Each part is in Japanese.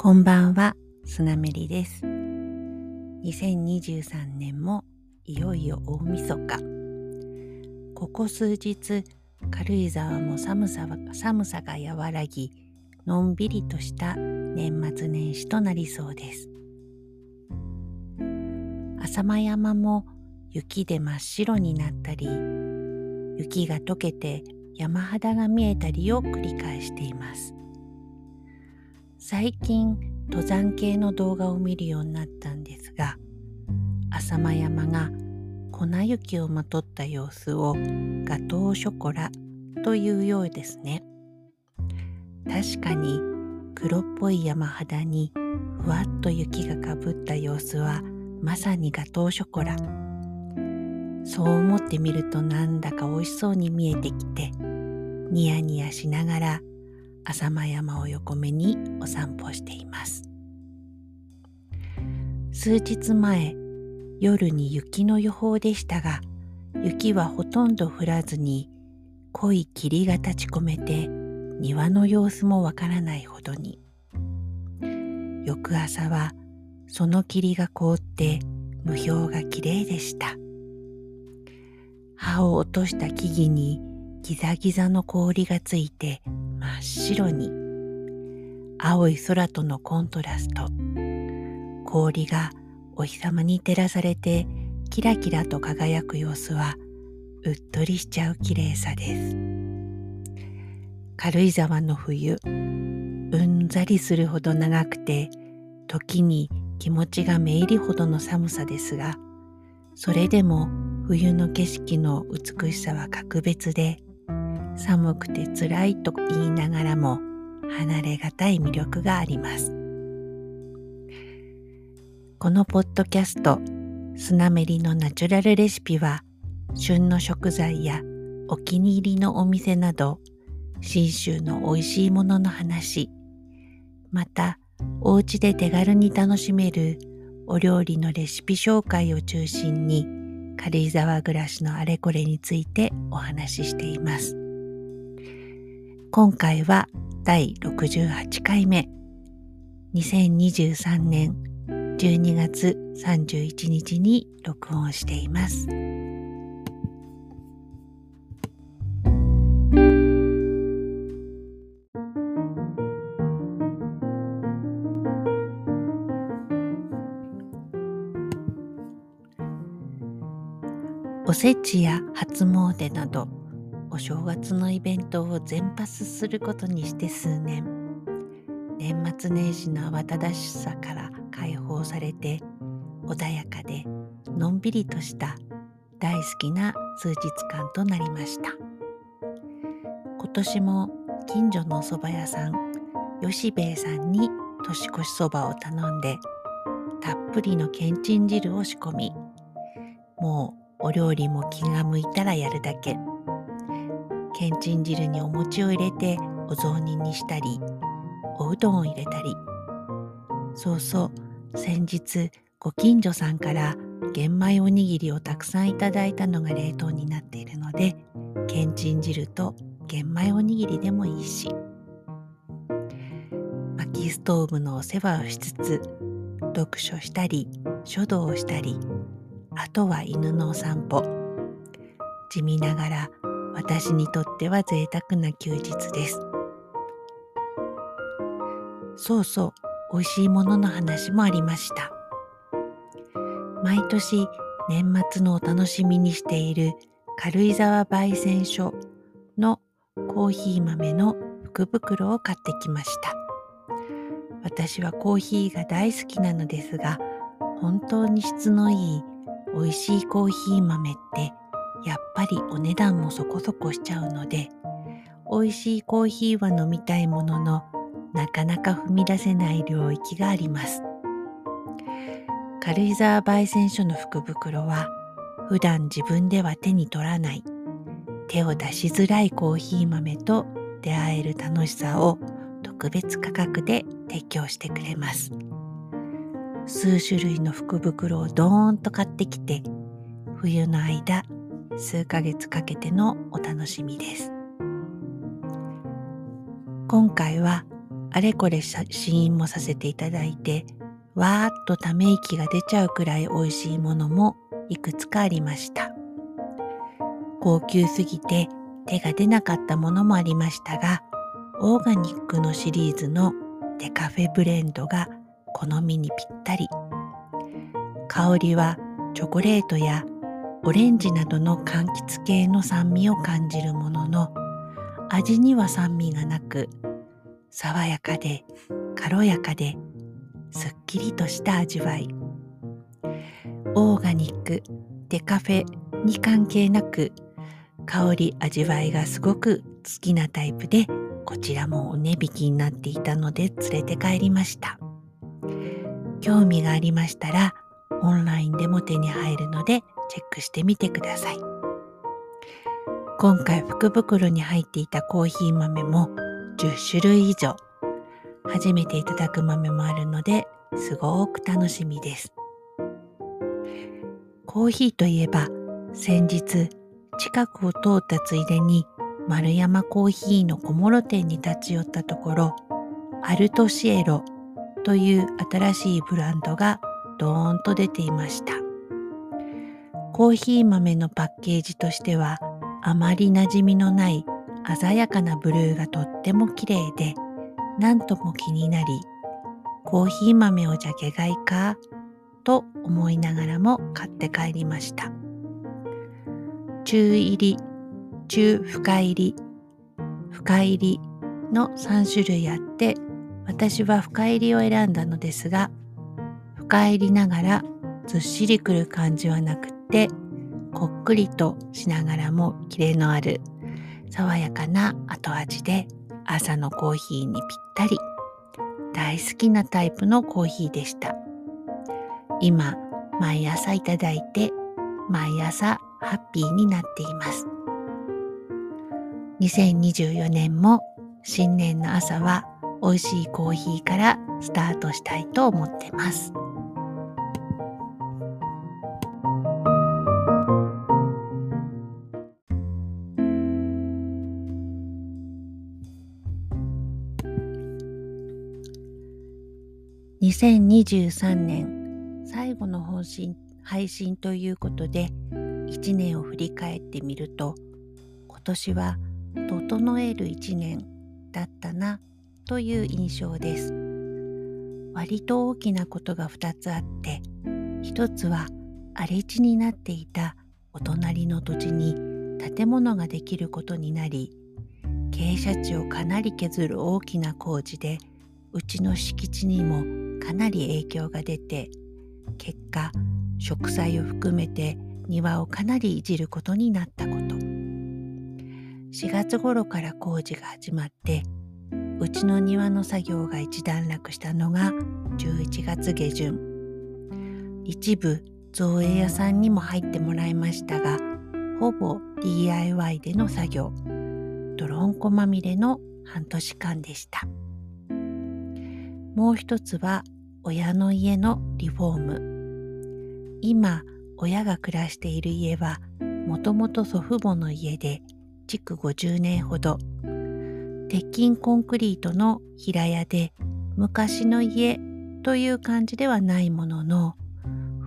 こんばんは、スナメリです。2023年もいよいよ大晦日。ここ数日、軽井沢も寒さ寒さが和らぎ、のんびりとした年末年始となりそうです。浅間山も雪で真っ白になったり、雪が溶けて山肌が見えたりを繰り返しています。最近登山系の動画を見るようになったんですが浅間山が粉雪をまとった様子をガトーショコラというようですね。確かに黒っぽい山肌にふわっと雪がかぶった様子はまさにガトーショコラ。そう思ってみるとなんだか美味しそうに見えてきてニヤニヤしながら浅間山を横目にお散歩しています。数日前夜に雪の予報でしたが雪はほとんど降らずに濃い霧が立ち込めて庭の様子もわからないほどに。翌朝はその霧が凍って無氷がきれいでした。葉を落とした木々にギザギザの氷がついてっ白に。青い空とのコントラスト。氷がお日様に照らされてキラキラと輝く様子はうっとりしちゃう綺麗さです。軽井沢の冬うんざりするほど長くて時に気持ちがめいりほどの寒さですがそれでも冬の景色の美しさは格別で寒くて辛いと言いながらも離れがたい魅力があります。このポッドキャスト「スナメリのナチュラルレシピは」旬の食材やお気に入りのお店など信州の美味しいものの話またお家で手軽に楽しめるお料理のレシピ紹介を中心に軽井沢暮らしのあれこれについてお話ししています。今回は第68回目2023年12月31日に録音しています。おせちや初詣などお正月のイベントを全パスすることにして数年。年末年始の慌ただしさから解放されて穏やかでのんびりとした大好きな数日間となりました。今年も近所のお蕎麦屋さん吉兵衛さんに年越しそばを頼んでたっぷりのけんちん汁を仕込みもうお料理も気が向いたらやるだけ。けんちん汁にお餅を入れてお雑煮にしたりおうどんを入れたり。そうそう先日ご近所さんから玄米おにぎりをたくさんいただいたのが冷凍になっているのでけんちん汁と玄米おにぎりでもいいし。薪ストーブのお世話をしつつ読書したり書道をしたりあとは犬のお散歩。地味ながら私にとっては贅沢な休日です。そうそう、美味しいものの話もありました。毎年年末のお楽しみにしている軽井沢焙煎所のコーヒー豆の福袋を買ってきました。私はコーヒーが大好きなのですが、本当に質のいい美味しいコーヒー豆ってやっぱりお値段もそこそこしちゃうので美味しいコーヒーは飲みたいもののなかなか踏み出せない領域があります。軽井沢焙煎所の福袋は普段自分では手に取らない手を出しづらいコーヒー豆と出会える楽しさを特別価格で提供してくれます。数種類の福袋をドーンと買ってきて冬の間数ヶ月かけてのお楽しみです今回はあれこれ試飲もさせていただいて、わーっとため息が出ちゃうくらい美味しいものもいくつかありました。高級すぎて手が出なかったものもありましたが、オーガニックのシリーズのデカフェブレンドが好みにぴったり。香りはチョコレートやオレンジなどの柑橘系の酸味を感じるものの味には酸味がなく爽やかで軽やかですっきりとした味わい。オーガニックデカフェに関係なく香り味わいがすごく好きなタイプでこちらもお値引きになっていたので連れて帰りました。興味がありましたらオンラインでも手に入るのでチェックしてみてください。今回福袋に入っていたコーヒー豆も10種類以上。初めていただく豆もあるのですごく楽しみです。コーヒーといえば先日近くを通ったついでに丸山コーヒーの小諸店に立ち寄ったところアルトシエロという新しいブランドがドーンと出ていました。コーヒー豆のパッケージとしてはあまり馴染みのない鮮やかなブルーがとっても綺麗で何とも気になりコーヒー豆をジャケ買いかと思いながらも買って帰りました。中入り中深入り深入りの3種類あって私は深入りを選んだのですが深入りながらずっしりくる感じはなくてこっくりとしながらもキレのある爽やかな後味で朝のコーヒーにぴったり大好きなタイプのコーヒーでした今毎朝いただいて毎朝ハッピーになっています2024年も新年の朝は美味しいコーヒーからスタートしたいと思ってます。2023年最後の本信配信ということで1年を振り返ってみると今年は整える1年だったなという印象です。割と大きなことが2つあって1つは荒れ地になっていたお隣の土地に建物ができることになり傾斜地をかなり削る大きな工事でうちの敷地にもかなり影響が出て結果植栽を含めて庭をかなりいじることになったこと。4月頃から工事が始まってうちの庭の作業が一段落したのが11月下旬。一部造営屋さんにも入ってもらいましたがほぼ DIY での作業。泥んこまみれの半年間でした。もう一つは親の家のリフォーム。今親が暮らしている家はもともと祖父母の家で築50年ほど。鉄筋コンクリートの平屋で昔の家という感じではないものの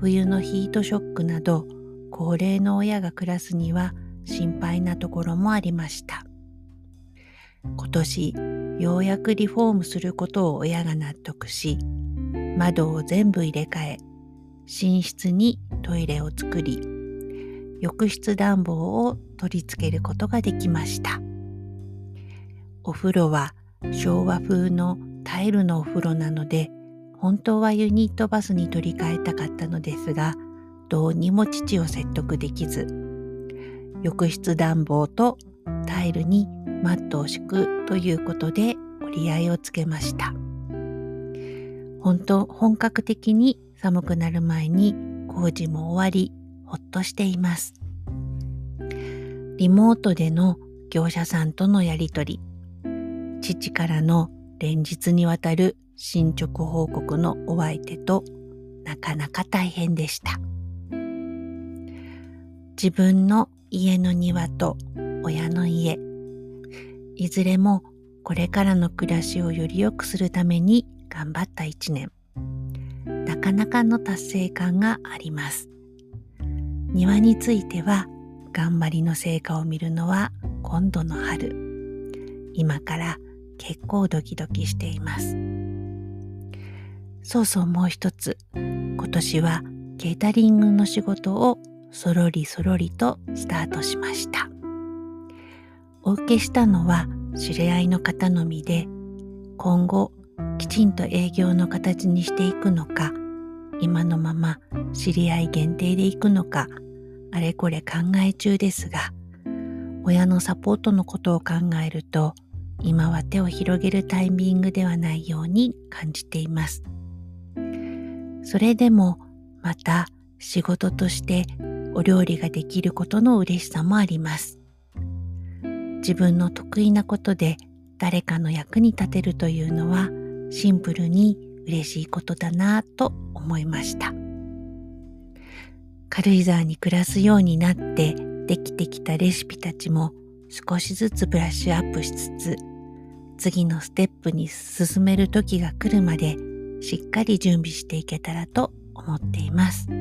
冬のヒートショックなど高齢の親が暮らすには心配なところもありました。今年ようやくリフォームすることを親が納得し窓を全部入れ替え寝室にトイレを作り浴室暖房を取り付けることができました。お風呂は昭和風のタイルのお風呂なので本当はユニットバスに取り替えたかったのですがどうにも父を説得できず浴室暖房とタイルにマットを敷くということで折り合いをつけました。本当本格的に寒くなる前に工事も終わりほっとしています。リモートでの業者さんとのやりとり。父からの連日にわたる進捗報告のお相手となかなか大変でした。自分の家の庭と親の家いずれもこれからの暮らしをより良くするために頑張った一年。なかなかの達成感があります。庭については頑張りの成果を見るのは今度の春。今から結構ドキドキしています。そうそうもう一つ。今年はケータリングの仕事をそろりそろりとスタートしました。お受けしたのは知り合いの方のみで今後きちんと営業の形にしていくのか今のまま知り合い限定でいくのかあれこれ考え中ですが親のサポートのことを考えると今は手を広げるタイミングではないように感じています。それでもまた仕事としてお料理ができることの嬉しさもあります。自分の得意なことで誰かの役に立てるというのはシンプルに嬉しいことだなぁと思いました。軽井沢に暮らすようになってできてきたレシピたちも少しずつブラッシュアップしつつ次のステップに進める時が来るまでしっかり準備していけたらと思っています。こ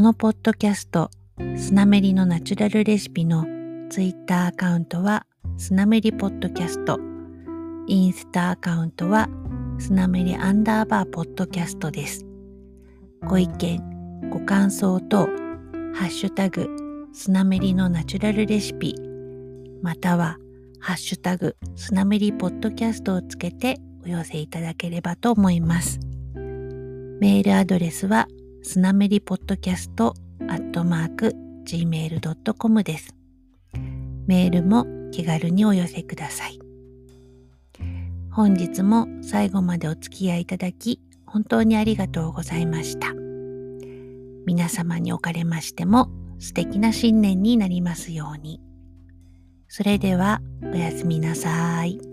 のポッドキャストスナメリのナチュラルレシピのツイッターアカウントはスナメリポッドキャスト。インスタアカウントはスナメリアンダーバーポッドキャストです。ご意見、ご感想と、ハッシュタグ、スナメリのナチュラルレシピ、または、ハッシュタグ、スナメリポッドキャストをつけてお寄せいただければと思います。メールアドレスは、スナメリポッドキャストアットマーク gmail.com です。メールも気軽にお寄せください。本日も最後までお付き合いいただき本当にありがとうございました。皆様におかれましても素敵な新年になりますように。それではおやすみなさい。